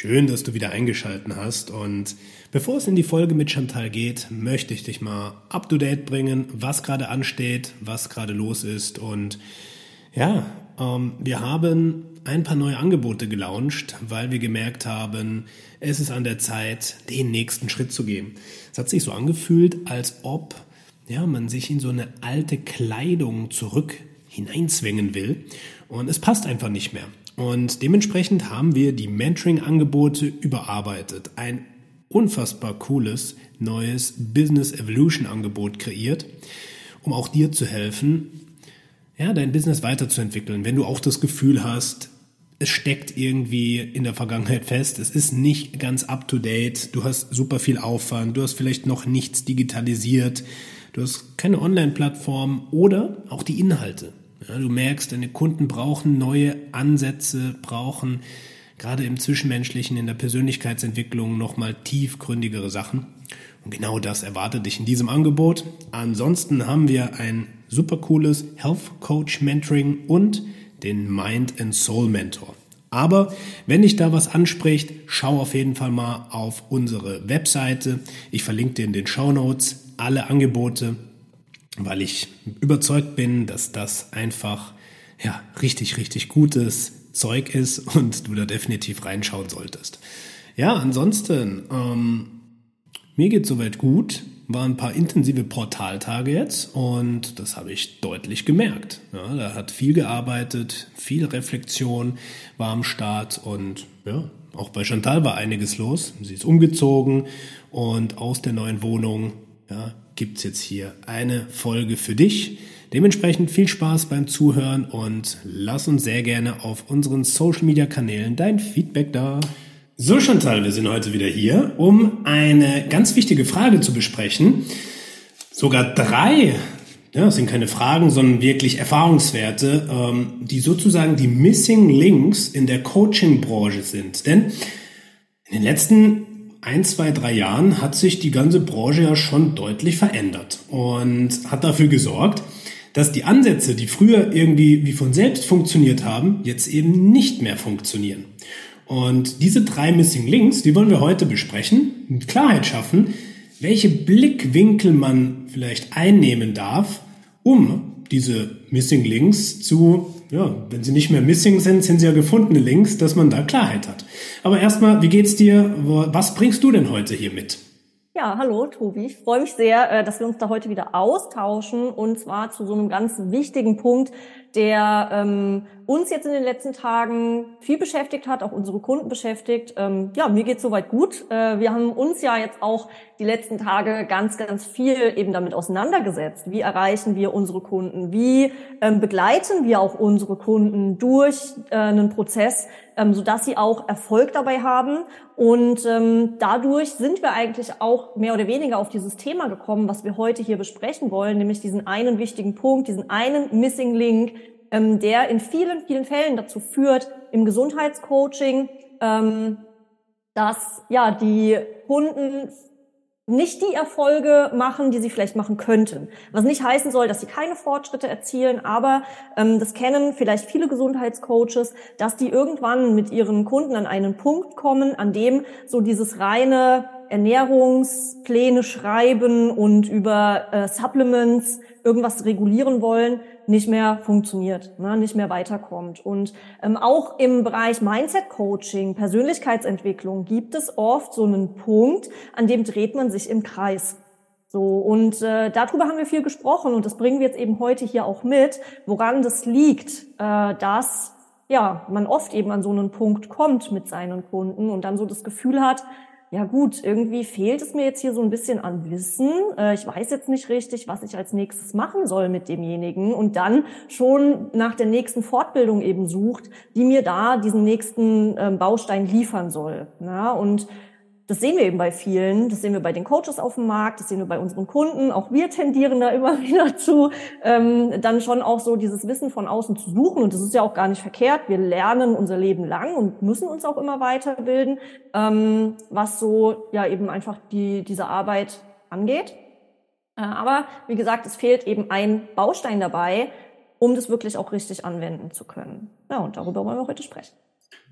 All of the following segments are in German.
Schön, dass du wieder eingeschalten hast. Und bevor es in die Folge mit Chantal geht, möchte ich dich mal up to date bringen, was gerade ansteht, was gerade los ist. Und ja, ähm, wir haben ein paar neue Angebote gelauncht, weil wir gemerkt haben, es ist an der Zeit, den nächsten Schritt zu gehen. Es hat sich so angefühlt, als ob ja, man sich in so eine alte Kleidung zurück hineinzwängen will. Und es passt einfach nicht mehr. Und dementsprechend haben wir die Mentoring-Angebote überarbeitet. Ein unfassbar cooles neues Business Evolution Angebot kreiert, um auch dir zu helfen, ja, dein Business weiterzuentwickeln. Wenn du auch das Gefühl hast, es steckt irgendwie in der Vergangenheit fest, es ist nicht ganz up to date, du hast super viel Aufwand, du hast vielleicht noch nichts digitalisiert, du hast keine Online-Plattform oder auch die Inhalte. Ja, du merkst, deine Kunden brauchen neue Ansätze, brauchen gerade im Zwischenmenschlichen, in der Persönlichkeitsentwicklung nochmal tiefgründigere Sachen. Und genau das erwartet dich in diesem Angebot. Ansonsten haben wir ein super cooles Health Coach Mentoring und den Mind and Soul Mentor. Aber wenn dich da was anspricht, schau auf jeden Fall mal auf unsere Webseite. Ich verlinke dir in den Show Notes alle Angebote weil ich überzeugt bin, dass das einfach ja, richtig, richtig gutes Zeug ist und du da definitiv reinschauen solltest. Ja, ansonsten, ähm, mir geht soweit gut. Waren ein paar intensive Portaltage jetzt und das habe ich deutlich gemerkt. Ja, da hat viel gearbeitet, viel Reflexion war am Start und ja, auch bei Chantal war einiges los. Sie ist umgezogen und aus der neuen Wohnung ja, gibt es jetzt hier eine Folge für dich. Dementsprechend viel Spaß beim Zuhören und lass uns sehr gerne auf unseren Social Media Kanälen dein Feedback da. So Chantal, wir sind heute wieder hier, um eine ganz wichtige Frage zu besprechen. Sogar drei, ja, das sind keine Fragen, sondern wirklich Erfahrungswerte, ähm, die sozusagen die Missing Links in der Coaching-Branche sind. Denn in den letzten ein, zwei, drei Jahren hat sich die ganze Branche ja schon deutlich verändert und hat dafür gesorgt, dass die Ansätze, die früher irgendwie wie von selbst funktioniert haben, jetzt eben nicht mehr funktionieren. Und diese drei Missing Links, die wollen wir heute besprechen, mit Klarheit schaffen, welche Blickwinkel man vielleicht einnehmen darf, um diese Missing Links zu ja, wenn sie nicht mehr missing sind, sind sie ja gefundene Links, dass man da Klarheit hat. Aber erstmal, wie geht's dir? Was bringst du denn heute hier mit? Ja, hallo Tobi. Ich freue mich sehr, äh, dass wir uns da heute wieder austauschen und zwar zu so einem ganz wichtigen Punkt, der ähm, uns jetzt in den letzten Tagen viel beschäftigt hat, auch unsere Kunden beschäftigt. Ähm, ja, mir geht's soweit gut. Äh, wir haben uns ja jetzt auch die letzten Tage ganz, ganz viel eben damit auseinandergesetzt. Wie erreichen wir unsere Kunden? Wie ähm, begleiten wir auch unsere Kunden durch äh, einen Prozess, ähm, sodass sie auch Erfolg dabei haben? Und ähm, dadurch sind wir eigentlich auch mehr oder weniger auf dieses Thema gekommen, was wir heute hier besprechen wollen, nämlich diesen einen wichtigen Punkt, diesen einen Missing Link, ähm, der in vielen, vielen Fällen dazu führt, im Gesundheitscoaching, ähm, dass ja die Kunden nicht die Erfolge machen, die sie vielleicht machen könnten. Was nicht heißen soll, dass sie keine Fortschritte erzielen, aber ähm, das kennen vielleicht viele Gesundheitscoaches, dass die irgendwann mit ihren Kunden an einen Punkt kommen, an dem so dieses reine Ernährungspläne schreiben und über äh, Supplements irgendwas regulieren wollen, nicht mehr funktioniert, ne, nicht mehr weiterkommt. Und ähm, auch im Bereich Mindset Coaching, Persönlichkeitsentwicklung gibt es oft so einen Punkt, an dem dreht man sich im Kreis. So, und äh, darüber haben wir viel gesprochen und das bringen wir jetzt eben heute hier auch mit, woran das liegt, äh, dass ja, man oft eben an so einen Punkt kommt mit seinen Kunden und dann so das Gefühl hat, ja gut, irgendwie fehlt es mir jetzt hier so ein bisschen an Wissen. Äh, ich weiß jetzt nicht richtig, was ich als nächstes machen soll mit demjenigen und dann schon nach der nächsten Fortbildung eben sucht, die mir da diesen nächsten ähm, Baustein liefern soll. Und das sehen wir eben bei vielen, das sehen wir bei den Coaches auf dem Markt, das sehen wir bei unseren Kunden. Auch wir tendieren da immer wieder zu, ähm, dann schon auch so dieses Wissen von außen zu suchen. Und das ist ja auch gar nicht verkehrt. Wir lernen unser Leben lang und müssen uns auch immer weiterbilden, ähm, was so ja eben einfach die, diese Arbeit angeht. Äh, aber wie gesagt, es fehlt eben ein Baustein dabei, um das wirklich auch richtig anwenden zu können. Ja, und darüber wollen wir heute sprechen.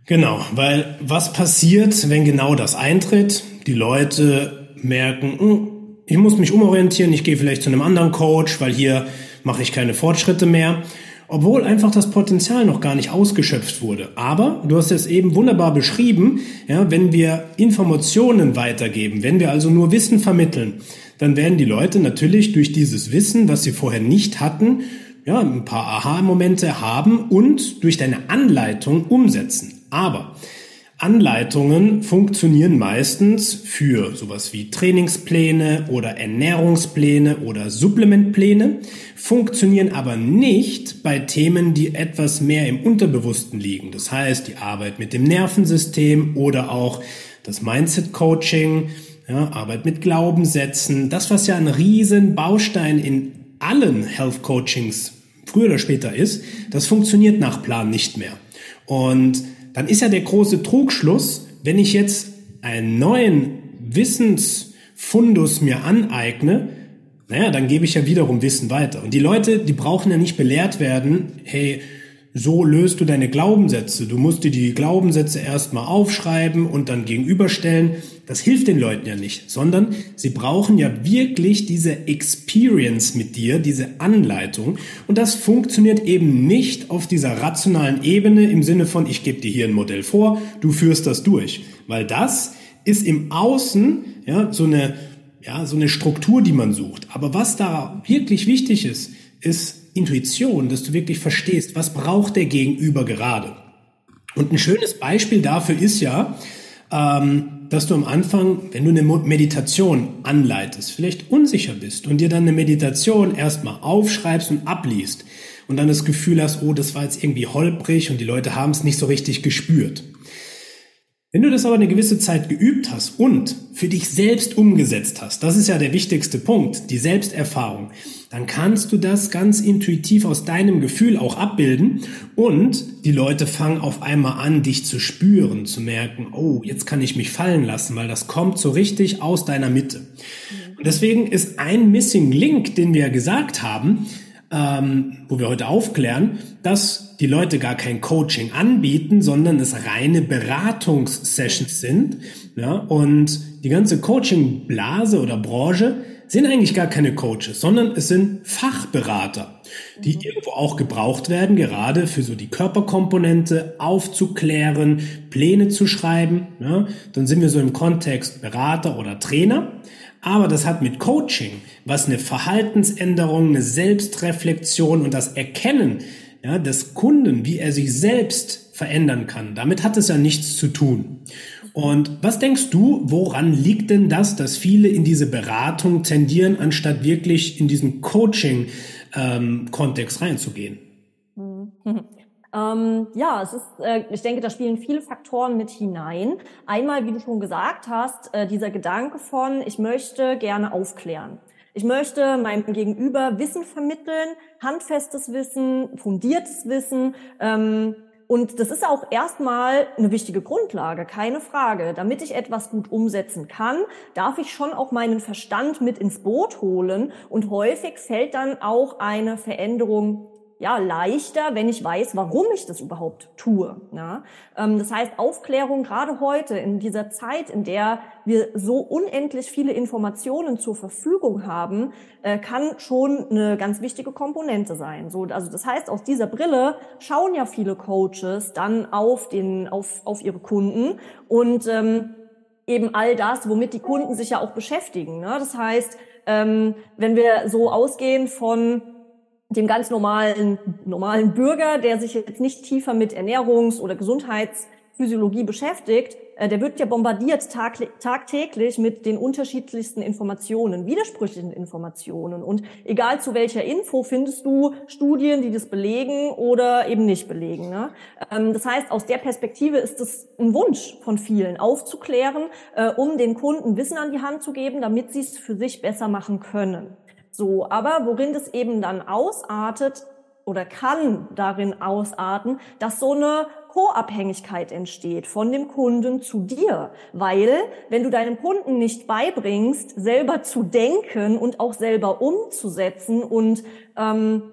Genau, weil was passiert, wenn genau das eintritt? Die Leute merken, hm, ich muss mich umorientieren, ich gehe vielleicht zu einem anderen Coach, weil hier mache ich keine Fortschritte mehr. Obwohl einfach das Potenzial noch gar nicht ausgeschöpft wurde. Aber du hast es eben wunderbar beschrieben, ja, wenn wir Informationen weitergeben, wenn wir also nur Wissen vermitteln, dann werden die Leute natürlich durch dieses Wissen, was sie vorher nicht hatten, ja, ein paar Aha-Momente haben und durch deine Anleitung umsetzen. Aber Anleitungen funktionieren meistens für sowas wie Trainingspläne oder Ernährungspläne oder Supplementpläne, funktionieren aber nicht bei Themen, die etwas mehr im Unterbewussten liegen. Das heißt, die Arbeit mit dem Nervensystem oder auch das Mindset Coaching, ja, Arbeit mit Glaubenssätzen, das was ja ein riesen Baustein in allen Health Coachings früher oder später ist, das funktioniert nach Plan nicht mehr. Und dann ist ja der große Trugschluss, wenn ich jetzt einen neuen Wissensfundus mir aneigne, naja, dann gebe ich ja wiederum Wissen weiter. Und die Leute, die brauchen ja nicht belehrt werden, hey, so löst du deine Glaubenssätze. Du musst dir die Glaubenssätze erstmal aufschreiben und dann gegenüberstellen. Das hilft den Leuten ja nicht, sondern sie brauchen ja wirklich diese Experience mit dir, diese Anleitung. Und das funktioniert eben nicht auf dieser rationalen Ebene im Sinne von, ich gebe dir hier ein Modell vor, du führst das durch. Weil das ist im Außen ja, so eine, ja, so eine Struktur, die man sucht. Aber was da wirklich wichtig ist, ist Intuition, dass du wirklich verstehst, was braucht der Gegenüber gerade. Und ein schönes Beispiel dafür ist ja, ähm, dass du am Anfang, wenn du eine Meditation anleitest, vielleicht unsicher bist und dir dann eine Meditation erstmal aufschreibst und abliest und dann das Gefühl hast, oh, das war jetzt irgendwie holprig und die Leute haben es nicht so richtig gespürt. Wenn du das aber eine gewisse Zeit geübt hast und für dich selbst umgesetzt hast, das ist ja der wichtigste Punkt, die Selbsterfahrung, dann kannst du das ganz intuitiv aus deinem Gefühl auch abbilden und die Leute fangen auf einmal an, dich zu spüren, zu merken, oh, jetzt kann ich mich fallen lassen, weil das kommt so richtig aus deiner Mitte. Und deswegen ist ein Missing Link, den wir gesagt haben, ähm, wo wir heute aufklären, dass die Leute gar kein Coaching anbieten, sondern es reine Beratungssessions sind. Ja, und die ganze Coaching-Blase oder Branche sind eigentlich gar keine Coaches, sondern es sind Fachberater, die mhm. irgendwo auch gebraucht werden, gerade für so die Körperkomponente aufzuklären, Pläne zu schreiben. Ja, dann sind wir so im Kontext Berater oder Trainer. Aber das hat mit Coaching, was eine Verhaltensänderung, eine Selbstreflexion und das Erkennen ja, des Kunden, wie er sich selbst verändern kann, damit hat es ja nichts zu tun. Und was denkst du, woran liegt denn das, dass viele in diese Beratung tendieren, anstatt wirklich in diesen Coaching-Kontext ähm, reinzugehen? Ähm, ja, es ist, äh, ich denke, da spielen viele Faktoren mit hinein. Einmal, wie du schon gesagt hast, äh, dieser Gedanke von, ich möchte gerne aufklären. Ich möchte meinem Gegenüber Wissen vermitteln, handfestes Wissen, fundiertes Wissen. Ähm, und das ist auch erstmal eine wichtige Grundlage, keine Frage. Damit ich etwas gut umsetzen kann, darf ich schon auch meinen Verstand mit ins Boot holen. Und häufig fällt dann auch eine Veränderung ja, leichter, wenn ich weiß, warum ich das überhaupt tue. Ja? Ähm, das heißt, Aufklärung gerade heute in dieser Zeit, in der wir so unendlich viele Informationen zur Verfügung haben, äh, kann schon eine ganz wichtige Komponente sein. So, also das heißt, aus dieser Brille schauen ja viele Coaches dann auf den, auf, auf ihre Kunden und ähm, eben all das, womit die Kunden sich ja auch beschäftigen. Ne? Das heißt, ähm, wenn wir so ausgehen von dem ganz normalen, normalen Bürger, der sich jetzt nicht tiefer mit Ernährungs- oder Gesundheits- Physiologie beschäftigt, äh, der wird ja bombardiert tag, tagtäglich mit den unterschiedlichsten Informationen, widersprüchlichen Informationen. Und egal zu welcher Info findest du Studien, die das belegen oder eben nicht belegen. Ne? Ähm, das heißt, aus der Perspektive ist es ein Wunsch von vielen, aufzuklären, äh, um den Kunden Wissen an die Hand zu geben, damit sie es für sich besser machen können. So, aber worin das eben dann ausartet, oder kann darin ausarten, dass so eine Co-Abhängigkeit entsteht von dem Kunden zu dir. Weil, wenn du deinem Kunden nicht beibringst, selber zu denken und auch selber umzusetzen und ähm,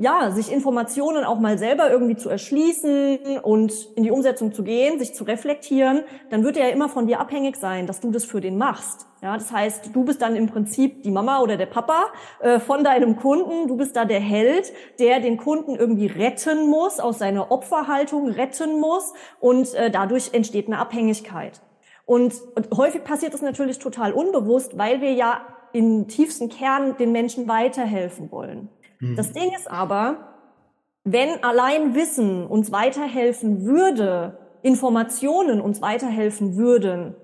ja, sich Informationen auch mal selber irgendwie zu erschließen und in die Umsetzung zu gehen, sich zu reflektieren, dann wird er ja immer von dir abhängig sein, dass du das für den machst. Ja, das heißt, du bist dann im Prinzip die Mama oder der Papa äh, von deinem Kunden. Du bist da der Held, der den Kunden irgendwie retten muss, aus seiner Opferhaltung retten muss und äh, dadurch entsteht eine Abhängigkeit. Und, und häufig passiert das natürlich total unbewusst, weil wir ja im tiefsten Kern den Menschen weiterhelfen wollen. Mhm. Das Ding ist aber, wenn allein Wissen uns weiterhelfen würde, Informationen uns weiterhelfen würden,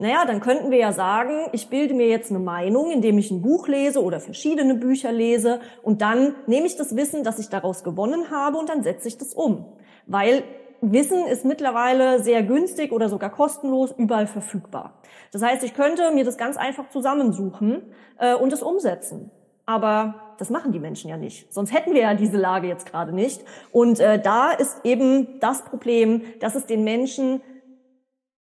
naja, dann könnten wir ja sagen, ich bilde mir jetzt eine Meinung, indem ich ein Buch lese oder verschiedene Bücher lese und dann nehme ich das Wissen, das ich daraus gewonnen habe und dann setze ich das um. Weil Wissen ist mittlerweile sehr günstig oder sogar kostenlos überall verfügbar. Das heißt, ich könnte mir das ganz einfach zusammensuchen äh, und es umsetzen. Aber das machen die Menschen ja nicht. Sonst hätten wir ja diese Lage jetzt gerade nicht. Und äh, da ist eben das Problem, dass es den Menschen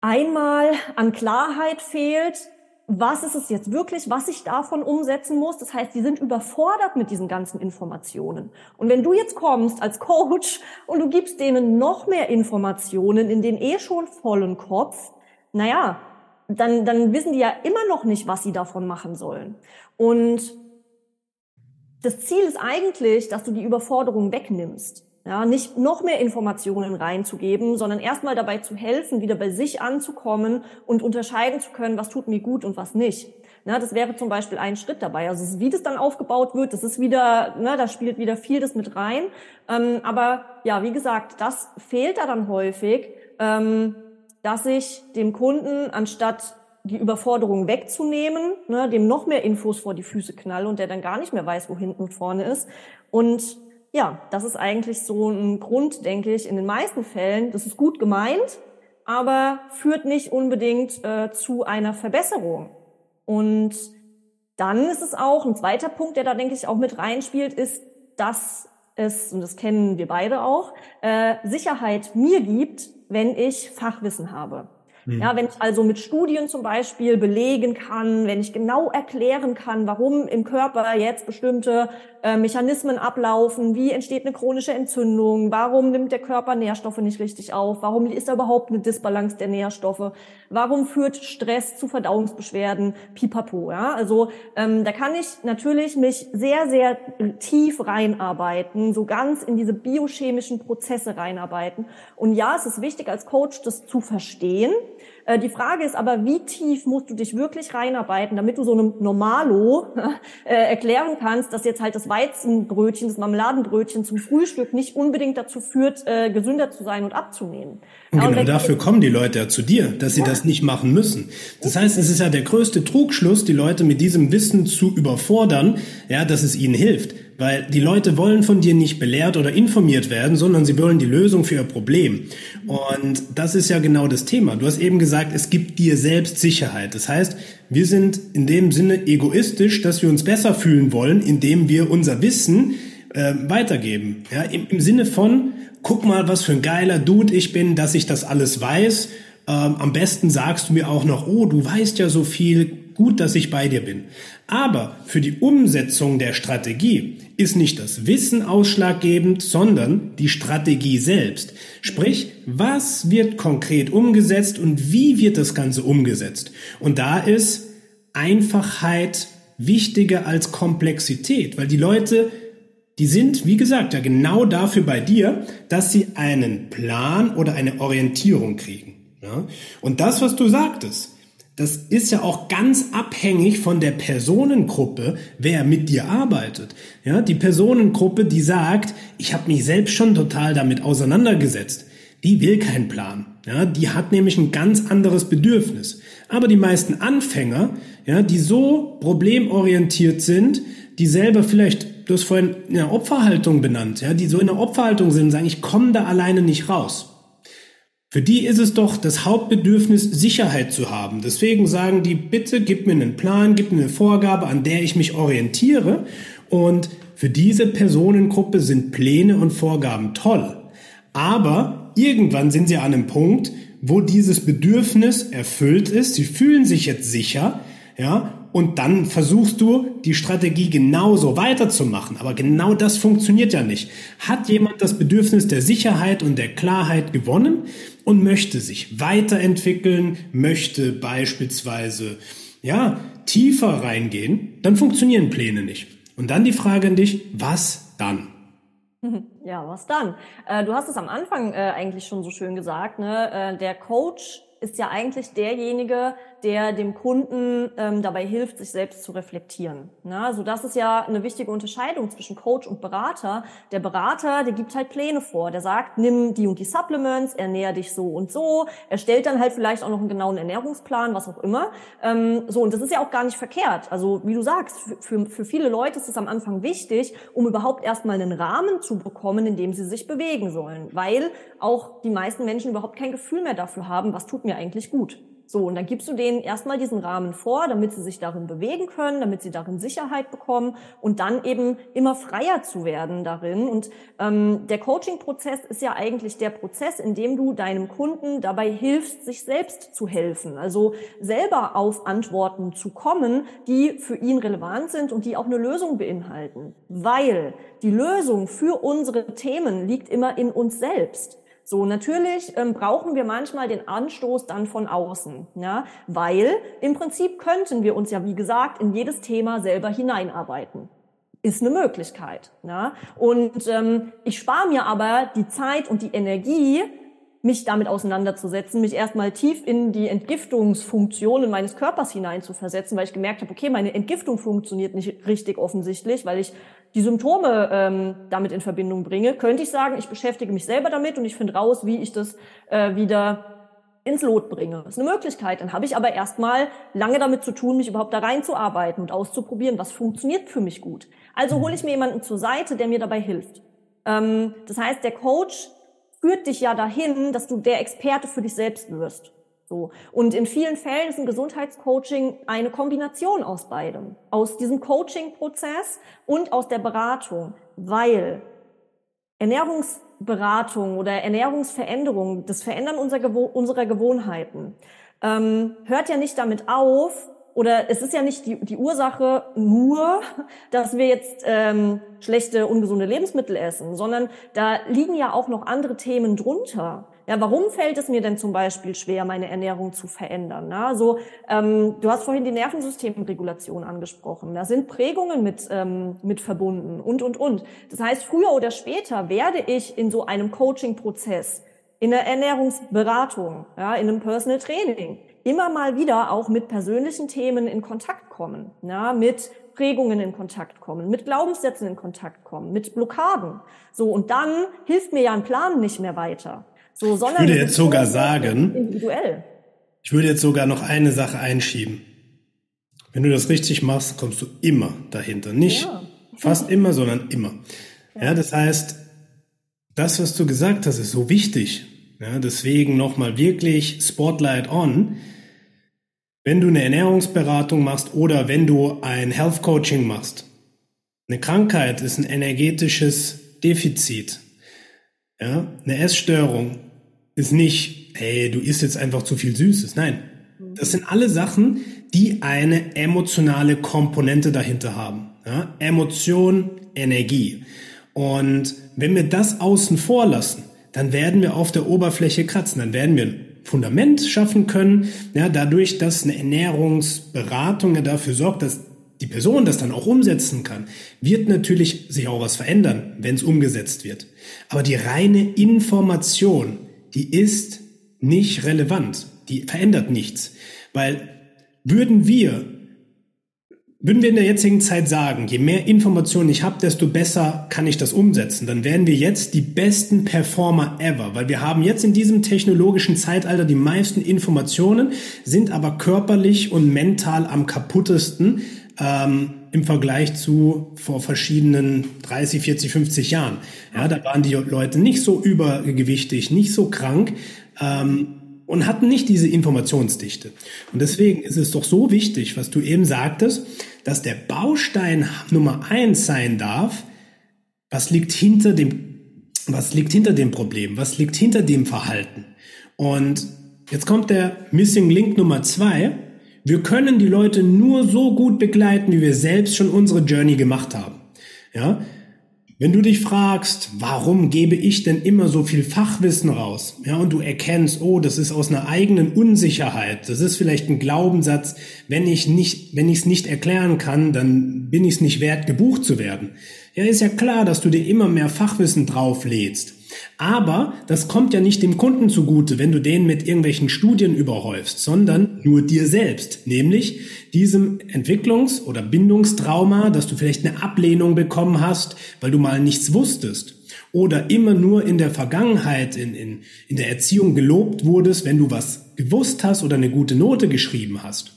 einmal an Klarheit fehlt, was ist es jetzt wirklich, was ich davon umsetzen muss. Das heißt, die sind überfordert mit diesen ganzen Informationen. Und wenn du jetzt kommst als Coach und du gibst denen noch mehr Informationen in den eh schon vollen Kopf, naja, dann, dann wissen die ja immer noch nicht, was sie davon machen sollen. Und das Ziel ist eigentlich, dass du die Überforderung wegnimmst. Ja, nicht noch mehr Informationen reinzugeben, sondern erstmal dabei zu helfen, wieder bei sich anzukommen und unterscheiden zu können, was tut mir gut und was nicht. Ja, das wäre zum Beispiel ein Schritt dabei. Also wie das dann aufgebaut wird, das ist wieder, ne, da spielt wieder viel das mit rein. Ähm, aber ja, wie gesagt, das fehlt da dann häufig, ähm, dass ich dem Kunden anstatt die Überforderung wegzunehmen, ne, dem noch mehr Infos vor die Füße knall und der dann gar nicht mehr weiß, wo hinten und vorne ist. Und ja, das ist eigentlich so ein Grund, denke ich, in den meisten Fällen. Das ist gut gemeint, aber führt nicht unbedingt äh, zu einer Verbesserung. Und dann ist es auch ein zweiter Punkt, der da, denke ich, auch mit reinspielt, ist, dass es, und das kennen wir beide auch, äh, Sicherheit mir gibt, wenn ich Fachwissen habe. Mhm. Ja, wenn ich also mit Studien zum Beispiel belegen kann, wenn ich genau erklären kann, warum im Körper jetzt bestimmte äh, Mechanismen ablaufen, wie entsteht eine chronische Entzündung, warum nimmt der Körper Nährstoffe nicht richtig auf, warum ist da überhaupt eine Disbalance der Nährstoffe, warum führt Stress zu Verdauungsbeschwerden, pipapo. Ja? Also ähm, da kann ich natürlich mich sehr, sehr tief reinarbeiten, so ganz in diese biochemischen Prozesse reinarbeiten. Und ja, es ist wichtig als Coach, das zu verstehen. Äh, die Frage ist aber, wie tief musst du dich wirklich reinarbeiten, damit du so einem Normalo äh, erklären kannst, dass jetzt halt das Weizenbrötchen, das Marmeladenbrötchen zum Frühstück nicht unbedingt dazu führt, äh, gesünder zu sein und abzunehmen. Und genau dafür kommen die Leute ja zu dir, dass sie ja. das nicht machen müssen. Das heißt, es ist ja der größte Trugschluss, die Leute mit diesem Wissen zu überfordern, ja, dass es ihnen hilft. Weil die Leute wollen von dir nicht belehrt oder informiert werden, sondern sie wollen die Lösung für ihr Problem. Und das ist ja genau das Thema. Du hast eben gesagt, es gibt dir selbst Sicherheit. Das heißt, wir sind in dem Sinne egoistisch, dass wir uns besser fühlen wollen, indem wir unser Wissen äh, weitergeben. Ja, im, im Sinne von, guck mal, was für ein geiler Dude ich bin, dass ich das alles weiß. Ähm, am besten sagst du mir auch noch, oh, du weißt ja so viel, gut, dass ich bei dir bin. Aber für die Umsetzung der Strategie ist nicht das Wissen ausschlaggebend, sondern die Strategie selbst. Sprich, was wird konkret umgesetzt und wie wird das Ganze umgesetzt? Und da ist Einfachheit wichtiger als Komplexität, weil die Leute, die sind, wie gesagt, ja genau dafür bei dir, dass sie einen Plan oder eine Orientierung kriegen. Ja? Und das, was du sagtest, das ist ja auch ganz abhängig von der Personengruppe, wer mit dir arbeitet. Ja, die Personengruppe, die sagt, ich habe mich selbst schon total damit auseinandergesetzt, die will keinen Plan. Ja, die hat nämlich ein ganz anderes Bedürfnis. Aber die meisten Anfänger, ja, die so problemorientiert sind, die selber vielleicht, du hast vorhin eine Opferhaltung benannt, ja, die so in der Opferhaltung sind und sagen, ich komme da alleine nicht raus. Für die ist es doch das Hauptbedürfnis, Sicherheit zu haben. Deswegen sagen die, bitte gib mir einen Plan, gib mir eine Vorgabe, an der ich mich orientiere. Und für diese Personengruppe sind Pläne und Vorgaben toll. Aber irgendwann sind sie an einem Punkt, wo dieses Bedürfnis erfüllt ist. Sie fühlen sich jetzt sicher, ja, und dann versuchst du, die Strategie genauso weiterzumachen. Aber genau das funktioniert ja nicht. Hat jemand das Bedürfnis der Sicherheit und der Klarheit gewonnen und möchte sich weiterentwickeln, möchte beispielsweise, ja, tiefer reingehen, dann funktionieren Pläne nicht. Und dann die Frage an dich, was dann? Ja, was dann? Äh, du hast es am Anfang äh, eigentlich schon so schön gesagt, ne? Äh, der Coach ist ja eigentlich derjenige, der dem Kunden ähm, dabei hilft, sich selbst zu reflektieren. Na, also das ist ja eine wichtige Unterscheidung zwischen Coach und Berater. Der Berater, der gibt halt Pläne vor. Der sagt, nimm die und die Supplements, ernähr dich so und so. Er stellt dann halt vielleicht auch noch einen genauen Ernährungsplan, was auch immer. Ähm, so, und das ist ja auch gar nicht verkehrt. Also wie du sagst, für, für viele Leute ist es am Anfang wichtig, um überhaupt erstmal einen Rahmen zu bekommen, in dem sie sich bewegen sollen. Weil auch die meisten Menschen überhaupt kein Gefühl mehr dafür haben, was tut mir eigentlich gut. So, und dann gibst du denen erstmal diesen Rahmen vor, damit sie sich darin bewegen können, damit sie darin Sicherheit bekommen und dann eben immer freier zu werden darin. Und ähm, der Coaching-Prozess ist ja eigentlich der Prozess, in dem du deinem Kunden dabei hilfst, sich selbst zu helfen. Also selber auf Antworten zu kommen, die für ihn relevant sind und die auch eine Lösung beinhalten. Weil die Lösung für unsere Themen liegt immer in uns selbst. So, natürlich ähm, brauchen wir manchmal den Anstoß dann von außen, ja, weil im Prinzip könnten wir uns ja, wie gesagt, in jedes Thema selber hineinarbeiten. Ist eine Möglichkeit. Ja? Und ähm, ich spare mir aber die Zeit und die Energie, mich damit auseinanderzusetzen, mich erstmal tief in die Entgiftungsfunktionen meines Körpers hineinzuversetzen, weil ich gemerkt habe, okay, meine Entgiftung funktioniert nicht richtig offensichtlich, weil ich die Symptome ähm, damit in Verbindung bringe, könnte ich sagen, ich beschäftige mich selber damit und ich finde raus, wie ich das äh, wieder ins Lot bringe. Das ist eine Möglichkeit. Dann habe ich aber erstmal lange damit zu tun, mich überhaupt da reinzuarbeiten und auszuprobieren, was funktioniert für mich gut. Also hole ich mir jemanden zur Seite, der mir dabei hilft. Ähm, das heißt, der Coach führt dich ja dahin, dass du der Experte für dich selbst wirst. So. Und in vielen Fällen ist ein Gesundheitscoaching eine Kombination aus beidem. Aus diesem Coaching-Prozess und aus der Beratung. Weil Ernährungsberatung oder Ernährungsveränderung, das Verändern unserer Gewohnheiten, ähm, hört ja nicht damit auf, oder es ist ja nicht die, die Ursache nur, dass wir jetzt ähm, schlechte, ungesunde Lebensmittel essen, sondern da liegen ja auch noch andere Themen drunter. Ja, warum fällt es mir denn zum Beispiel schwer, meine Ernährung zu verändern? Na, so, ähm, du hast vorhin die Nervensystemregulation angesprochen. Da sind Prägungen mit, ähm, mit verbunden und, und, und. Das heißt, früher oder später werde ich in so einem Coaching-Prozess, in der Ernährungsberatung, ja, in einem Personal Training, immer mal wieder auch mit persönlichen Themen in Kontakt kommen, ja, mit Prägungen in Kontakt kommen, mit Glaubenssätzen in Kontakt kommen, mit Blockaden. So, und dann hilft mir ja ein Plan nicht mehr weiter. So, sondern ich würde jetzt sogar sagen, individuell. Ich würde jetzt sogar noch eine Sache einschieben. Wenn du das richtig machst, kommst du immer dahinter. Nicht ja. fast immer, sondern immer. Ja. ja, das heißt, das, was du gesagt hast, ist so wichtig. Ja, deswegen nochmal wirklich Spotlight on. Wenn du eine Ernährungsberatung machst oder wenn du ein Health Coaching machst, eine Krankheit ist ein energetisches Defizit. Ja, eine Essstörung ist nicht, hey, du isst jetzt einfach zu viel Süßes. Nein, das sind alle Sachen, die eine emotionale Komponente dahinter haben. Ja, Emotion, Energie. Und wenn wir das außen vor lassen, dann werden wir auf der Oberfläche kratzen, dann werden wir Fundament schaffen können, ja, dadurch, dass eine Ernährungsberatung ja dafür sorgt, dass die Person das dann auch umsetzen kann, wird natürlich sich auch was verändern, wenn es umgesetzt wird. Aber die reine Information, die ist nicht relevant, die verändert nichts, weil würden wir würden wir in der jetzigen Zeit sagen, je mehr Informationen ich habe, desto besser kann ich das umsetzen. Dann werden wir jetzt die besten Performer ever, weil wir haben jetzt in diesem technologischen Zeitalter die meisten Informationen, sind aber körperlich und mental am kaputtesten ähm, im Vergleich zu vor verschiedenen 30, 40, 50 Jahren. Ja, da waren die Leute nicht so übergewichtig, nicht so krank. Ähm, und hatten nicht diese Informationsdichte. Und deswegen ist es doch so wichtig, was du eben sagtest, dass der Baustein Nummer eins sein darf, was liegt hinter dem, was liegt hinter dem Problem, was liegt hinter dem Verhalten. Und jetzt kommt der Missing Link Nummer zwei. Wir können die Leute nur so gut begleiten, wie wir selbst schon unsere Journey gemacht haben. Ja, wenn du dich fragst, warum gebe ich denn immer so viel Fachwissen raus? Ja, und du erkennst, oh, das ist aus einer eigenen Unsicherheit. Das ist vielleicht ein Glaubenssatz, wenn ich nicht, wenn ich es nicht erklären kann, dann bin ich es nicht wert, gebucht zu werden. Ja, ist ja klar, dass du dir immer mehr Fachwissen drauflädst. Aber das kommt ja nicht dem Kunden zugute, wenn du den mit irgendwelchen Studien überhäufst, sondern nur dir selbst, nämlich diesem Entwicklungs- oder Bindungstrauma, dass du vielleicht eine Ablehnung bekommen hast, weil du mal nichts wusstest oder immer nur in der Vergangenheit in, in, in der Erziehung gelobt wurdest, wenn du was gewusst hast oder eine gute Note geschrieben hast.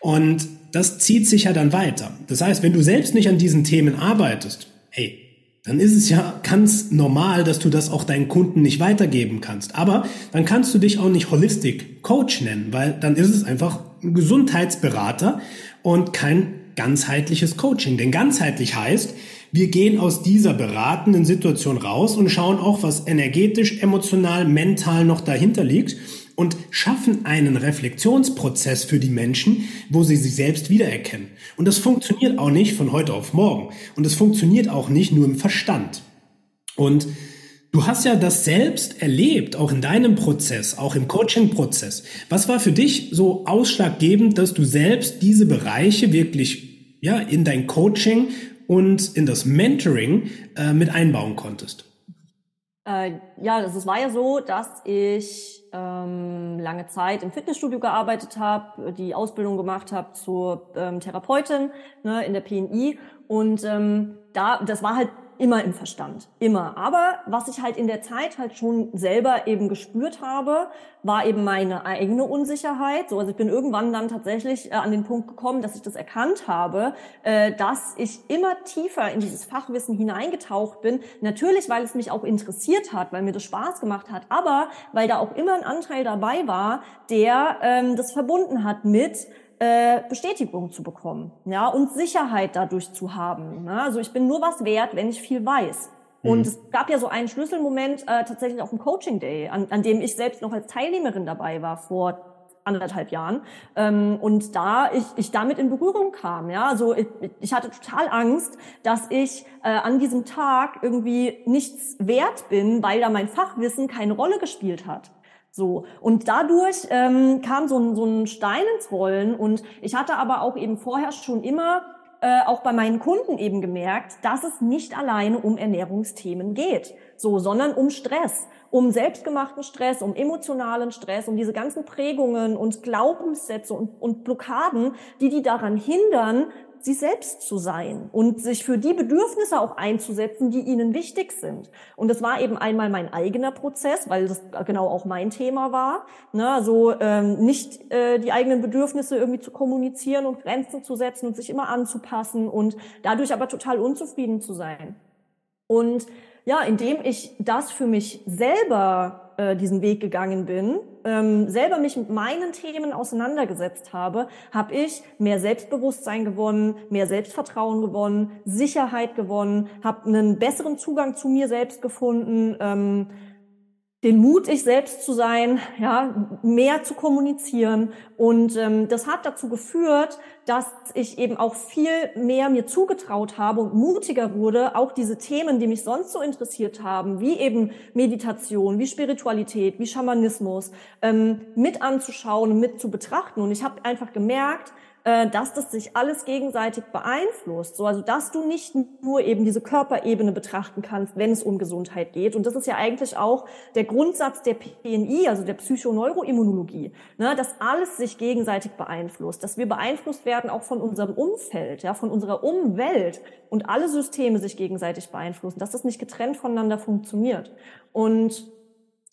Und das zieht sich ja dann weiter. Das heißt, wenn du selbst nicht an diesen Themen arbeitest, hey, dann ist es ja ganz normal, dass du das auch deinen Kunden nicht weitergeben kannst. Aber dann kannst du dich auch nicht Holistic Coach nennen, weil dann ist es einfach ein Gesundheitsberater und kein ganzheitliches Coaching. Denn ganzheitlich heißt, wir gehen aus dieser beratenden Situation raus und schauen auch, was energetisch, emotional, mental noch dahinter liegt und schaffen einen Reflexionsprozess für die Menschen, wo sie sich selbst wiedererkennen. Und das funktioniert auch nicht von heute auf morgen. Und es funktioniert auch nicht nur im Verstand. Und Du hast ja das selbst erlebt, auch in deinem Prozess, auch im Coaching-Prozess. Was war für dich so ausschlaggebend, dass du selbst diese Bereiche wirklich ja, in dein Coaching und in das Mentoring äh, mit einbauen konntest? Äh, ja, das war ja so, dass ich ähm, lange Zeit im Fitnessstudio gearbeitet habe, die Ausbildung gemacht habe zur ähm, Therapeutin ne, in der PNI und ähm, da, das war halt immer im Verstand, immer. Aber was ich halt in der Zeit halt schon selber eben gespürt habe, war eben meine eigene Unsicherheit. So, also ich bin irgendwann dann tatsächlich äh, an den Punkt gekommen, dass ich das erkannt habe, äh, dass ich immer tiefer in dieses Fachwissen hineingetaucht bin. Natürlich, weil es mich auch interessiert hat, weil mir das Spaß gemacht hat, aber weil da auch immer ein Anteil dabei war, der ähm, das verbunden hat mit äh, Bestätigung zu bekommen, ja, und Sicherheit dadurch zu haben. Ne? Also ich bin nur was wert, wenn ich viel weiß. Und mhm. es gab ja so einen Schlüsselmoment äh, tatsächlich auf dem Coaching Day, an, an dem ich selbst noch als Teilnehmerin dabei war vor anderthalb Jahren ähm, und da ich, ich damit in Berührung kam. Ja, also ich, ich hatte total Angst, dass ich äh, an diesem Tag irgendwie nichts wert bin, weil da mein Fachwissen keine Rolle gespielt hat. So. Und dadurch ähm, kam so ein, so ein Stein ins Rollen und ich hatte aber auch eben vorher schon immer äh, auch bei meinen Kunden eben gemerkt, dass es nicht alleine um Ernährungsthemen geht, so, sondern um Stress, um selbstgemachten Stress, um emotionalen Stress, um diese ganzen Prägungen und Glaubenssätze und, und Blockaden, die die daran hindern, sie selbst zu sein und sich für die Bedürfnisse auch einzusetzen, die ihnen wichtig sind. Und das war eben einmal mein eigener Prozess, weil das genau auch mein Thema war. Ne? So ähm, nicht äh, die eigenen Bedürfnisse irgendwie zu kommunizieren und Grenzen zu setzen und sich immer anzupassen und dadurch aber total unzufrieden zu sein. Und ja, indem ich das für mich selber äh, diesen Weg gegangen bin, ähm, selber mich mit meinen Themen auseinandergesetzt habe, habe ich mehr Selbstbewusstsein gewonnen, mehr Selbstvertrauen gewonnen, Sicherheit gewonnen, habe einen besseren Zugang zu mir selbst gefunden, ähm, den Mut, ich selbst zu sein, ja, mehr zu kommunizieren. Und ähm, das hat dazu geführt, dass ich eben auch viel mehr mir zugetraut habe und mutiger wurde, auch diese Themen, die mich sonst so interessiert haben, wie eben Meditation, wie Spiritualität, wie Schamanismus, ähm, mit anzuschauen und mit zu betrachten. Und ich habe einfach gemerkt, dass das sich alles gegenseitig beeinflusst. So, also dass du nicht nur eben diese Körperebene betrachten kannst, wenn es um Gesundheit geht. Und das ist ja eigentlich auch der Grundsatz der PNI, also der Psychoneuroimmunologie, ne, dass alles sich gegenseitig beeinflusst, dass wir beeinflusst werden auch von unserem Umfeld, ja, von unserer Umwelt und alle Systeme sich gegenseitig beeinflussen, dass das nicht getrennt voneinander funktioniert. Und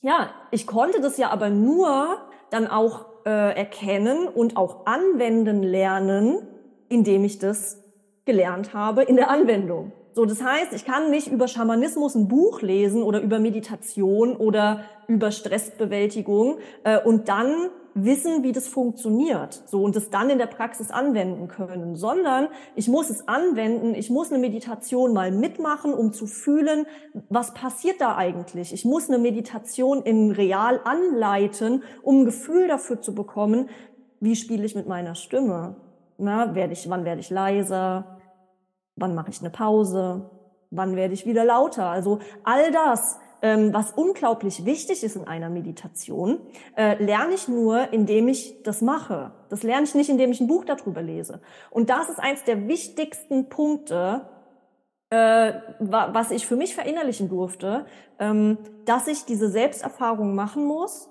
ja, ich konnte das ja aber nur dann auch äh, erkennen und auch anwenden lernen, indem ich das gelernt habe in der Anwendung. So, das heißt, ich kann nicht über Schamanismus ein Buch lesen oder über Meditation oder über Stressbewältigung äh, und dann wissen, wie das funktioniert, so und es dann in der Praxis anwenden können, sondern ich muss es anwenden, ich muss eine Meditation mal mitmachen, um zu fühlen, was passiert da eigentlich. Ich muss eine Meditation in real anleiten, um ein Gefühl dafür zu bekommen, wie spiele ich mit meiner Stimme? Na, werde ich, wann werde ich leiser? Wann mache ich eine Pause? Wann werde ich wieder lauter? Also all das was unglaublich wichtig ist in einer Meditation, äh, lerne ich nur, indem ich das mache. Das lerne ich nicht, indem ich ein Buch darüber lese. Und das ist eins der wichtigsten Punkte, äh, was ich für mich verinnerlichen durfte, ähm, dass ich diese Selbsterfahrung machen muss,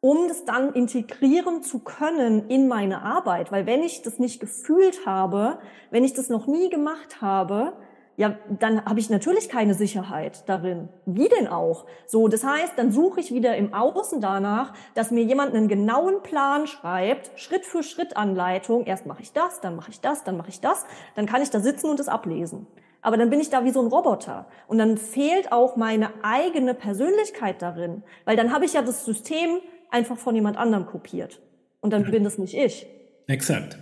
um das dann integrieren zu können in meine Arbeit. Weil wenn ich das nicht gefühlt habe, wenn ich das noch nie gemacht habe, ja, dann habe ich natürlich keine Sicherheit darin. Wie denn auch? So, das heißt, dann suche ich wieder im Außen danach, dass mir jemand einen genauen Plan schreibt, Schritt für Schritt Anleitung. Erst mache ich das, dann mache ich das, dann mache ich das. Dann kann ich da sitzen und es ablesen. Aber dann bin ich da wie so ein Roboter. Und dann fehlt auch meine eigene Persönlichkeit darin. Weil dann habe ich ja das System einfach von jemand anderem kopiert. Und dann bin das nicht ich. Exakt.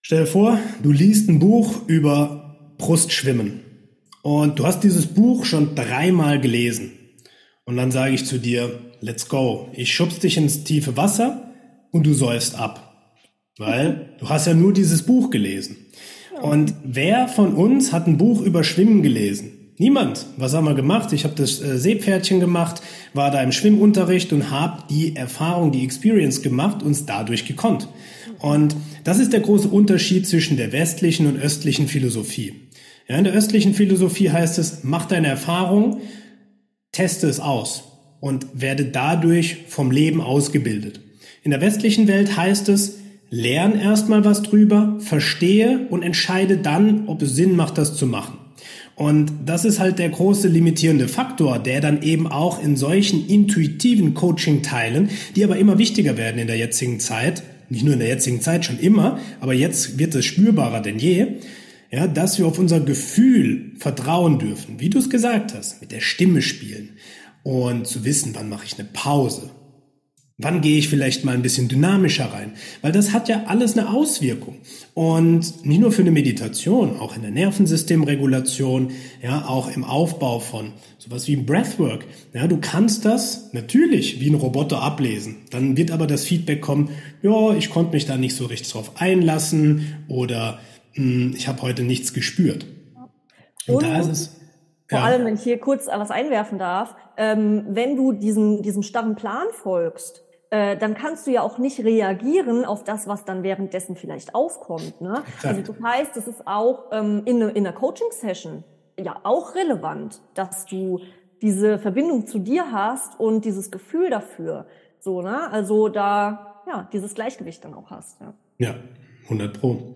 Stell dir vor, du liest ein Buch über Brustschwimmen. Und du hast dieses Buch schon dreimal gelesen. Und dann sage ich zu dir, let's go. Ich schubs dich ins tiefe Wasser und du säufst ab. Weil du hast ja nur dieses Buch gelesen. Und wer von uns hat ein Buch über Schwimmen gelesen? Niemand. Was haben wir gemacht? Ich habe das äh, Seepferdchen gemacht, war da im Schwimmunterricht und habe die Erfahrung, die Experience gemacht und dadurch gekonnt. Und das ist der große Unterschied zwischen der westlichen und östlichen Philosophie. Ja, in der östlichen Philosophie heißt es, mach deine Erfahrung, teste es aus und werde dadurch vom Leben ausgebildet. In der westlichen Welt heißt es, lern erstmal was drüber, verstehe und entscheide dann, ob es Sinn macht, das zu machen. Und das ist halt der große limitierende Faktor, der dann eben auch in solchen intuitiven Coaching-Teilen, die aber immer wichtiger werden in der jetzigen Zeit, nicht nur in der jetzigen Zeit, schon immer, aber jetzt wird es spürbarer denn je, ja, dass wir auf unser Gefühl vertrauen dürfen, wie du es gesagt hast, mit der Stimme spielen und zu wissen, wann mache ich eine Pause, wann gehe ich vielleicht mal ein bisschen dynamischer rein, weil das hat ja alles eine Auswirkung und nicht nur für eine Meditation, auch in der Nervensystemregulation, ja, auch im Aufbau von sowas wie Breathwork. Ja, du kannst das natürlich wie ein Roboter ablesen. Dann wird aber das Feedback kommen, ja, ich konnte mich da nicht so richtig drauf einlassen oder ich habe heute nichts gespürt. Und, Und da ist es. Vor ja. allem, wenn ich hier kurz was einwerfen darf, ähm, wenn du diesem, diesem starren Plan folgst, äh, dann kannst du ja auch nicht reagieren auf das, was dann währenddessen vielleicht aufkommt. Ne? Also das heißt, es ist auch ähm, in, in einer Coaching-Session ja auch relevant, dass du diese Verbindung zu dir hast und dieses Gefühl dafür. So, ne? Also da ja dieses Gleichgewicht dann auch hast. Ja, ja 100 Pro.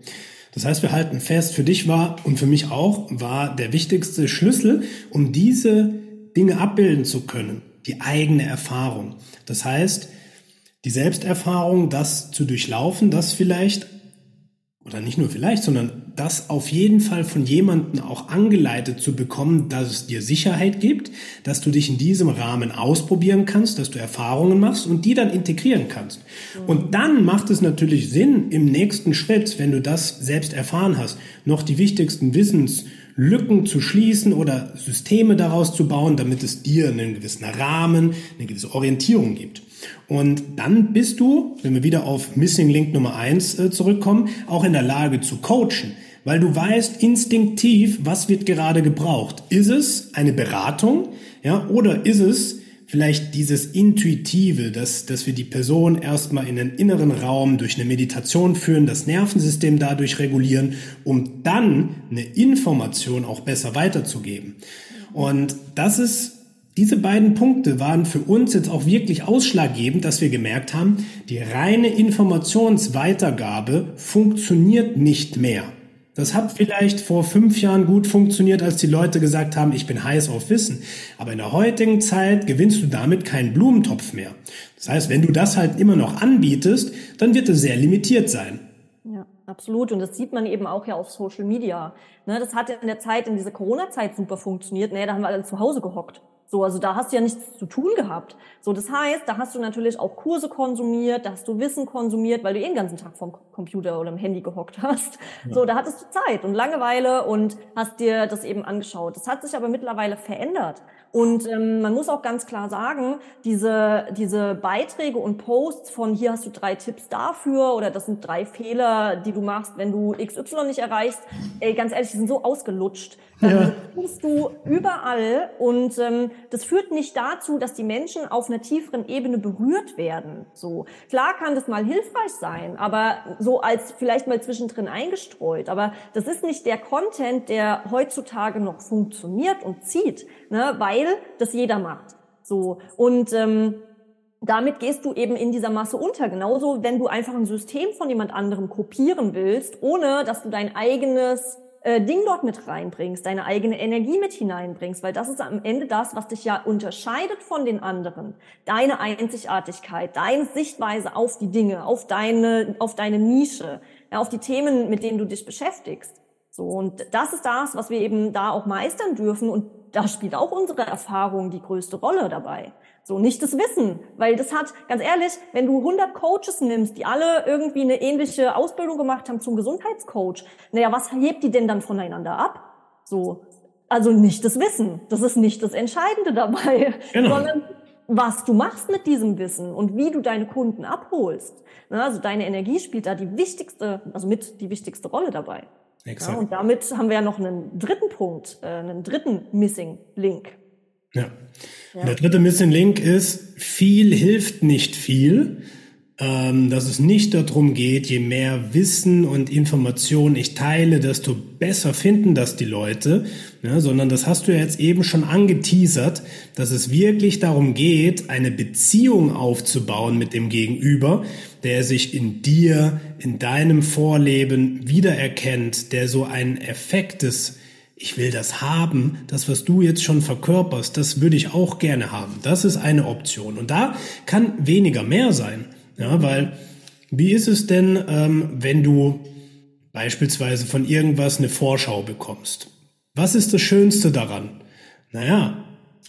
Das heißt, wir halten fest, für dich war und für mich auch, war der wichtigste Schlüssel, um diese Dinge abbilden zu können, die eigene Erfahrung. Das heißt, die Selbsterfahrung, das zu durchlaufen, das vielleicht, oder nicht nur vielleicht, sondern das auf jeden Fall von jemandem auch angeleitet zu bekommen, dass es dir Sicherheit gibt, dass du dich in diesem Rahmen ausprobieren kannst, dass du Erfahrungen machst und die dann integrieren kannst. Und dann macht es natürlich Sinn, im nächsten Schritt, wenn du das selbst erfahren hast, noch die wichtigsten Wissenslücken zu schließen oder Systeme daraus zu bauen, damit es dir einen gewissen Rahmen, eine gewisse Orientierung gibt. Und dann bist du, wenn wir wieder auf Missing Link Nummer eins äh, zurückkommen, auch in der Lage zu coachen weil du weißt instinktiv, was wird gerade gebraucht. Ist es eine Beratung, ja, oder ist es vielleicht dieses Intuitive, dass, dass wir die Person erstmal in den inneren Raum durch eine Meditation führen, das Nervensystem dadurch regulieren, um dann eine Information auch besser weiterzugeben. Und das ist diese beiden Punkte waren für uns jetzt auch wirklich ausschlaggebend, dass wir gemerkt haben, die reine Informationsweitergabe funktioniert nicht mehr. Das hat vielleicht vor fünf Jahren gut funktioniert, als die Leute gesagt haben, ich bin heiß auf Wissen. Aber in der heutigen Zeit gewinnst du damit keinen Blumentopf mehr. Das heißt, wenn du das halt immer noch anbietest, dann wird es sehr limitiert sein. Ja, absolut. Und das sieht man eben auch ja auf Social Media. Ne, das hat in der Zeit, in dieser Corona-Zeit super funktioniert. Naja, da haben wir alle zu Hause gehockt. So, also da hast du ja nichts zu tun gehabt. So, das heißt, da hast du natürlich auch Kurse konsumiert, da hast du Wissen konsumiert, weil du eh den ganzen Tag vom Computer oder im Handy gehockt hast. Ja. So, da hattest du Zeit und Langeweile und hast dir das eben angeschaut. Das hat sich aber mittlerweile verändert. Und ähm, man muss auch ganz klar sagen, diese, diese Beiträge und Posts von hier hast du drei Tipps dafür oder das sind drei Fehler, die du machst, wenn du XY nicht erreichst, ey, ganz ehrlich, die sind so ausgelutscht. Ja. Das du überall und ähm, das führt nicht dazu, dass die Menschen auf einer tieferen Ebene berührt werden. So klar kann das mal hilfreich sein, aber so als vielleicht mal zwischendrin eingestreut. Aber das ist nicht der Content, der heutzutage noch funktioniert und zieht, ne, weil das jeder macht. So und ähm, damit gehst du eben in dieser Masse unter. Genauso, wenn du einfach ein System von jemand anderem kopieren willst, ohne dass du dein eigenes äh, Ding dort mit reinbringst, deine eigene Energie mit hineinbringst, weil das ist am Ende das, was dich ja unterscheidet von den anderen. Deine Einzigartigkeit, deine Sichtweise auf die Dinge, auf deine, auf deine Nische, ja, auf die Themen, mit denen du dich beschäftigst. So, und das ist das, was wir eben da auch meistern dürfen. Und da spielt auch unsere Erfahrung die größte Rolle dabei. So, nicht das Wissen. Weil das hat, ganz ehrlich, wenn du 100 Coaches nimmst, die alle irgendwie eine ähnliche Ausbildung gemacht haben zum Gesundheitscoach, naja, was hebt die denn dann voneinander ab? So. Also nicht das Wissen. Das ist nicht das Entscheidende dabei. Genau. Sondern was du machst mit diesem Wissen und wie du deine Kunden abholst. Also deine Energie spielt da die wichtigste, also mit die wichtigste Rolle dabei. Exakt. Ja, und damit haben wir ja noch einen dritten Punkt, äh, einen dritten Missing Link. Ja. ja. Der dritte Missing Link ist, viel hilft nicht viel. Ähm, dass es nicht darum geht, je mehr Wissen und Informationen ich teile, desto besser finden das die Leute, ja, sondern das hast du ja jetzt eben schon angeteasert, dass es wirklich darum geht, eine Beziehung aufzubauen mit dem Gegenüber, der sich in dir, in deinem Vorleben wiedererkennt, der so einen Effekt des ich will das haben, das, was du jetzt schon verkörperst, das würde ich auch gerne haben. Das ist eine Option. Und da kann weniger mehr sein. Ja, weil wie ist es denn, ähm, wenn du beispielsweise von irgendwas eine Vorschau bekommst? Was ist das Schönste daran? Naja,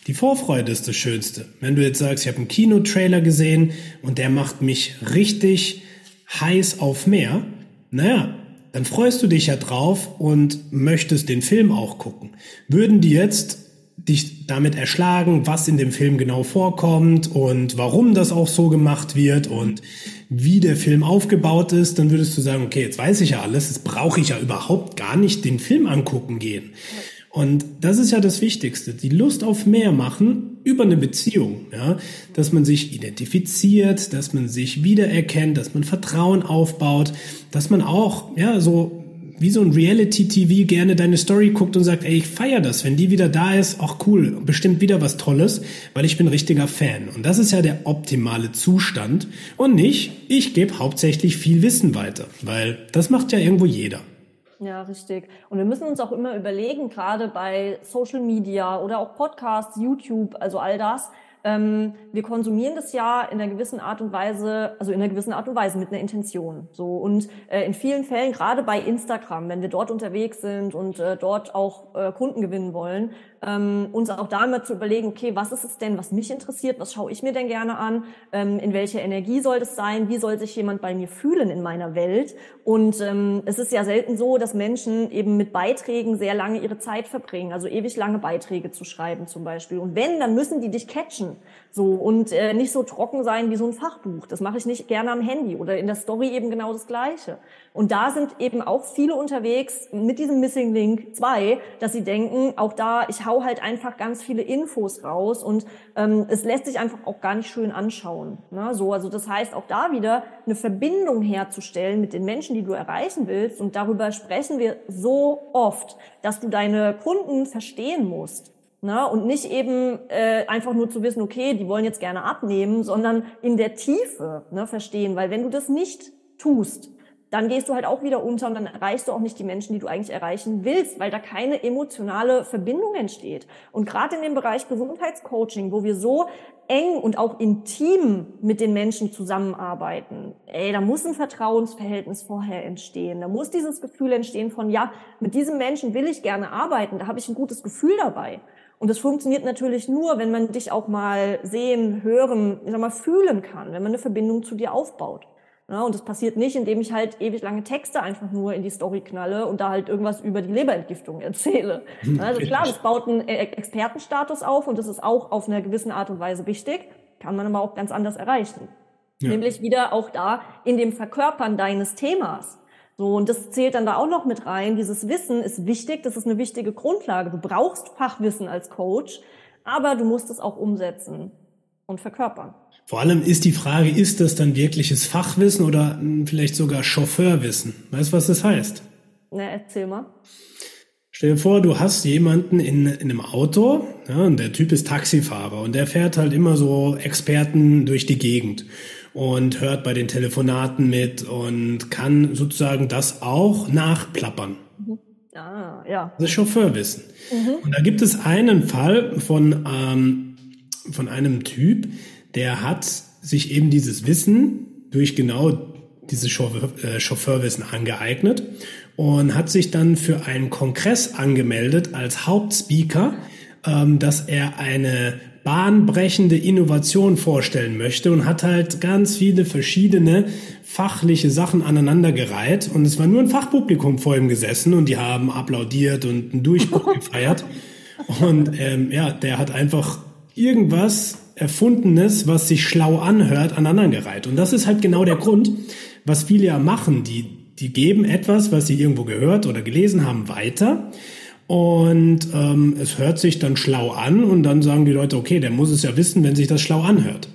die Vorfreude ist das Schönste. Wenn du jetzt sagst, ich habe einen Kinotrailer gesehen und der macht mich richtig heiß auf mehr, naja, dann freust du dich ja drauf und möchtest den Film auch gucken. Würden die jetzt dich damit erschlagen, was in dem Film genau vorkommt und warum das auch so gemacht wird und wie der Film aufgebaut ist, dann würdest du sagen, okay, jetzt weiß ich ja alles, jetzt brauche ich ja überhaupt gar nicht den Film angucken gehen. Und das ist ja das Wichtigste, die Lust auf mehr machen über eine Beziehung, ja, dass man sich identifiziert, dass man sich wiedererkennt, dass man Vertrauen aufbaut, dass man auch, ja, so wie so ein Reality-TV gerne deine Story guckt und sagt, ey, ich feier das, wenn die wieder da ist, auch cool, bestimmt wieder was Tolles, weil ich bin richtiger Fan. Und das ist ja der optimale Zustand und nicht, ich gebe hauptsächlich viel Wissen weiter, weil das macht ja irgendwo jeder. Ja, richtig. Und wir müssen uns auch immer überlegen, gerade bei Social Media oder auch Podcasts, YouTube, also all das, ähm, wir konsumieren das ja in einer gewissen Art und Weise, also in einer gewissen Art und Weise mit einer Intention. So und äh, in vielen Fällen, gerade bei Instagram, wenn wir dort unterwegs sind und äh, dort auch äh, Kunden gewinnen wollen, ähm, uns auch damit zu überlegen, okay, was ist es denn, was mich interessiert, was schaue ich mir denn gerne an, ähm, in welcher Energie soll das sein, wie soll sich jemand bei mir fühlen in meiner Welt. Und ähm, es ist ja selten so, dass Menschen eben mit Beiträgen sehr lange ihre Zeit verbringen, also ewig lange Beiträge zu schreiben zum Beispiel. Und wenn, dann müssen die dich catchen. So und äh, nicht so trocken sein wie so ein Fachbuch. Das mache ich nicht gerne am Handy oder in der Story eben genau das Gleiche. Und da sind eben auch viele unterwegs mit diesem Missing Link 2, dass sie denken, auch da, ich hau halt einfach ganz viele Infos raus und ähm, es lässt sich einfach auch gar nicht schön anschauen. Ne? So, also das heißt auch da wieder eine Verbindung herzustellen mit den Menschen, die du erreichen willst. Und darüber sprechen wir so oft, dass du deine Kunden verstehen musst. Ne? Und nicht eben äh, einfach nur zu wissen, okay, die wollen jetzt gerne abnehmen, sondern in der Tiefe ne, verstehen. Weil wenn du das nicht tust, dann gehst du halt auch wieder unter und dann erreichst du auch nicht die Menschen, die du eigentlich erreichen willst, weil da keine emotionale Verbindung entsteht. Und gerade in dem Bereich Gesundheitscoaching, wo wir so eng und auch intim mit den Menschen zusammenarbeiten, ey, da muss ein Vertrauensverhältnis vorher entstehen. Da muss dieses Gefühl entstehen von, ja, mit diesem Menschen will ich gerne arbeiten, da habe ich ein gutes Gefühl dabei. Und das funktioniert natürlich nur, wenn man dich auch mal sehen, hören, ich sag mal, fühlen kann, wenn man eine Verbindung zu dir aufbaut. Ja, und das passiert nicht, indem ich halt ewig lange Texte einfach nur in die Story knalle und da halt irgendwas über die Leberentgiftung erzähle. Also klar, das baut einen äh, Expertenstatus auf und das ist auch auf einer gewissen Art und Weise wichtig, kann man aber auch ganz anders erreichen. Ja. Nämlich wieder auch da in dem Verkörpern deines Themas. So, und das zählt dann da auch noch mit rein. Dieses Wissen ist wichtig, das ist eine wichtige Grundlage. Du brauchst Fachwissen als Coach, aber du musst es auch umsetzen und verkörpern. Vor allem ist die Frage, ist das dann wirkliches Fachwissen oder vielleicht sogar Chauffeurwissen? Weißt du, was das heißt? Na, erzähl mal. Stell dir vor, du hast jemanden in, in einem Auto, ja, und der Typ ist Taxifahrer und der fährt halt immer so Experten durch die Gegend und hört bei den Telefonaten mit und kann sozusagen das auch nachplappern. Mhm. Ah, ja. Das ist Chauffeurwissen. Mhm. Und da gibt es einen Fall von, ähm, von einem Typ, der hat sich eben dieses Wissen durch genau dieses äh, Chauffeurwissen angeeignet und hat sich dann für einen Kongress angemeldet als Hauptspeaker, ähm, dass er eine bahnbrechende Innovation vorstellen möchte und hat halt ganz viele verschiedene fachliche Sachen aneinandergereiht. Und es war nur ein Fachpublikum vor ihm gesessen und die haben applaudiert und einen Durchbruch gefeiert. Und ähm, ja, der hat einfach irgendwas Erfundenes, was sich schlau anhört, aneinandergereiht und das ist halt genau der Grund, was viele ja machen, die die geben etwas, was sie irgendwo gehört oder gelesen haben, weiter und ähm, es hört sich dann schlau an und dann sagen die Leute, okay, der muss es ja wissen, wenn sich das schlau anhört.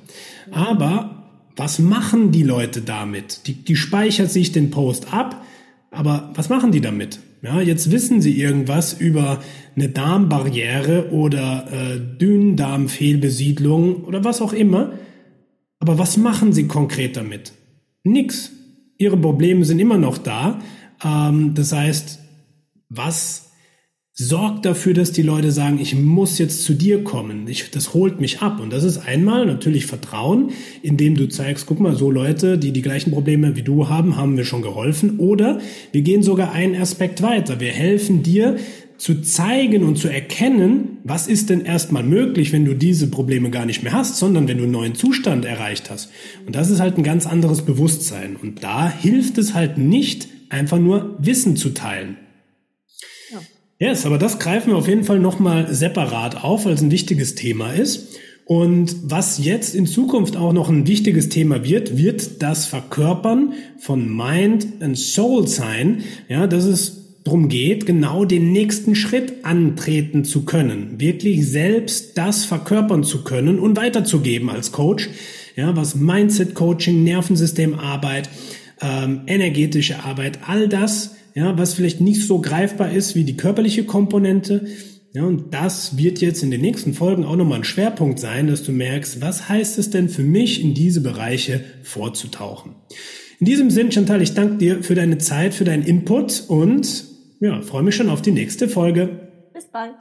Aber was machen die Leute damit? Die, die speichert sich den Post ab, aber was machen die damit? Ja, jetzt wissen sie irgendwas über eine Darmbarriere oder äh, Dünndarmfehlbesiedlung oder was auch immer. Aber was machen sie konkret damit? Nix. Ihre Probleme sind immer noch da. Ähm, das heißt, was sorgt dafür, dass die Leute sagen, ich muss jetzt zu dir kommen. Ich, das holt mich ab. Und das ist einmal natürlich Vertrauen, indem du zeigst, guck mal, so Leute, die die gleichen Probleme wie du haben, haben wir schon geholfen. Oder wir gehen sogar einen Aspekt weiter. Wir helfen dir zu zeigen und zu erkennen, was ist denn erstmal möglich, wenn du diese Probleme gar nicht mehr hast, sondern wenn du einen neuen Zustand erreicht hast. Und das ist halt ein ganz anderes Bewusstsein. Und da hilft es halt nicht, einfach nur Wissen zu teilen. Yes, aber das greifen wir auf jeden Fall nochmal separat auf, weil es ein wichtiges Thema ist. Und was jetzt in Zukunft auch noch ein wichtiges Thema wird, wird das Verkörpern von Mind and Soul sein. Ja, dass es darum geht, genau den nächsten Schritt antreten zu können, wirklich selbst das verkörpern zu können und weiterzugeben als Coach. Ja, was Mindset Coaching, Nervensystemarbeit, ähm, energetische Arbeit, all das ja, was vielleicht nicht so greifbar ist wie die körperliche Komponente. Ja, und das wird jetzt in den nächsten Folgen auch nochmal ein Schwerpunkt sein, dass du merkst, was heißt es denn für mich, in diese Bereiche vorzutauchen. In diesem Sinn, Chantal, ich danke dir für deine Zeit, für deinen Input und ja, freue mich schon auf die nächste Folge. Bis bald.